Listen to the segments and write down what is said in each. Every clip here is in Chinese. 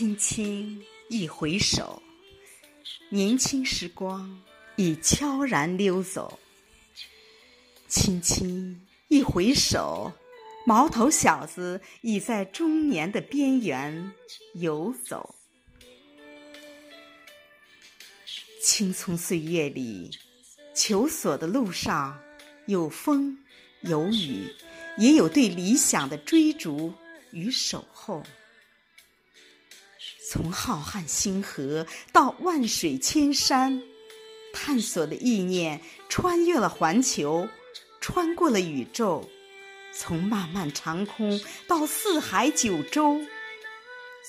轻轻一回首，年轻时光已悄然溜走。轻轻一回首，毛头小子已在中年的边缘游走。青葱岁月里，求索的路上，有风，有雨，也有对理想的追逐与守候。从浩瀚星河到万水千山，探索的意念穿越了环球，穿过了宇宙。从漫漫长空到四海九洲，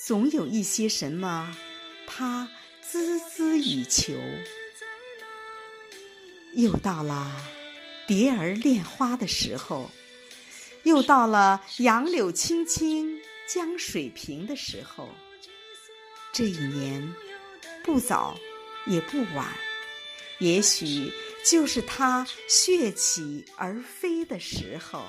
总有一些什么，他孜孜以求。又到了蝶儿恋花的时候，又到了杨柳青青江水平的时候。这一年，不早也不晚，也许就是它血起而飞的时候。